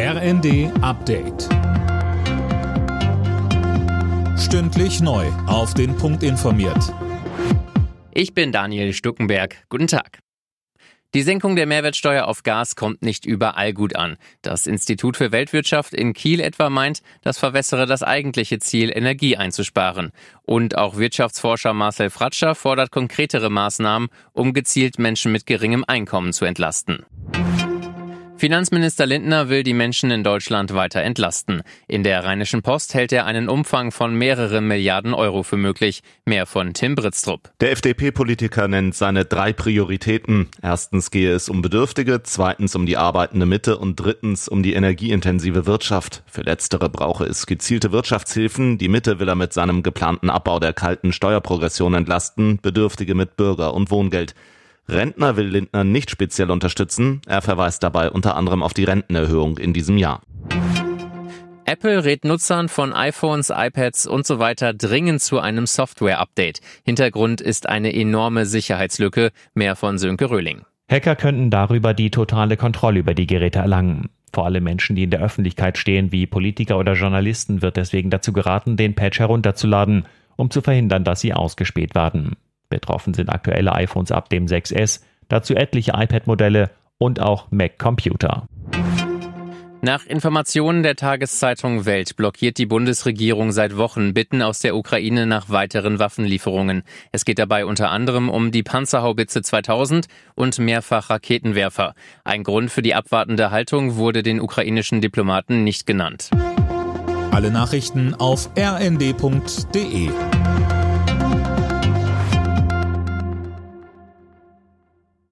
RND Update. Stündlich neu. Auf den Punkt informiert. Ich bin Daniel Stuckenberg. Guten Tag. Die Senkung der Mehrwertsteuer auf Gas kommt nicht überall gut an. Das Institut für Weltwirtschaft in Kiel etwa meint, das verwässere das eigentliche Ziel, Energie einzusparen. Und auch Wirtschaftsforscher Marcel Fratscher fordert konkretere Maßnahmen, um gezielt Menschen mit geringem Einkommen zu entlasten. Finanzminister Lindner will die Menschen in Deutschland weiter entlasten. In der Rheinischen Post hält er einen Umfang von mehreren Milliarden Euro für möglich. Mehr von Tim Britztrup. Der FDP-Politiker nennt seine drei Prioritäten. Erstens gehe es um Bedürftige, zweitens um die arbeitende Mitte und drittens um die energieintensive Wirtschaft. Für letztere brauche es gezielte Wirtschaftshilfen. Die Mitte will er mit seinem geplanten Abbau der kalten Steuerprogression entlasten, Bedürftige mit Bürger- und Wohngeld. Rentner will Lindner nicht speziell unterstützen. Er verweist dabei unter anderem auf die Rentenerhöhung in diesem Jahr. Apple rät Nutzern von iPhones, iPads und so weiter dringend zu einem Software-Update. Hintergrund ist eine enorme Sicherheitslücke. Mehr von Sönke Röhling. Hacker könnten darüber die totale Kontrolle über die Geräte erlangen. Vor allem Menschen, die in der Öffentlichkeit stehen, wie Politiker oder Journalisten, wird deswegen dazu geraten, den Patch herunterzuladen, um zu verhindern, dass sie ausgespäht werden. Betroffen sind aktuelle iPhones ab dem 6S, dazu etliche iPad-Modelle und auch Mac-Computer. Nach Informationen der Tageszeitung Welt blockiert die Bundesregierung seit Wochen Bitten aus der Ukraine nach weiteren Waffenlieferungen. Es geht dabei unter anderem um die Panzerhaubitze 2000 und mehrfach Raketenwerfer. Ein Grund für die abwartende Haltung wurde den ukrainischen Diplomaten nicht genannt. Alle Nachrichten auf rnd.de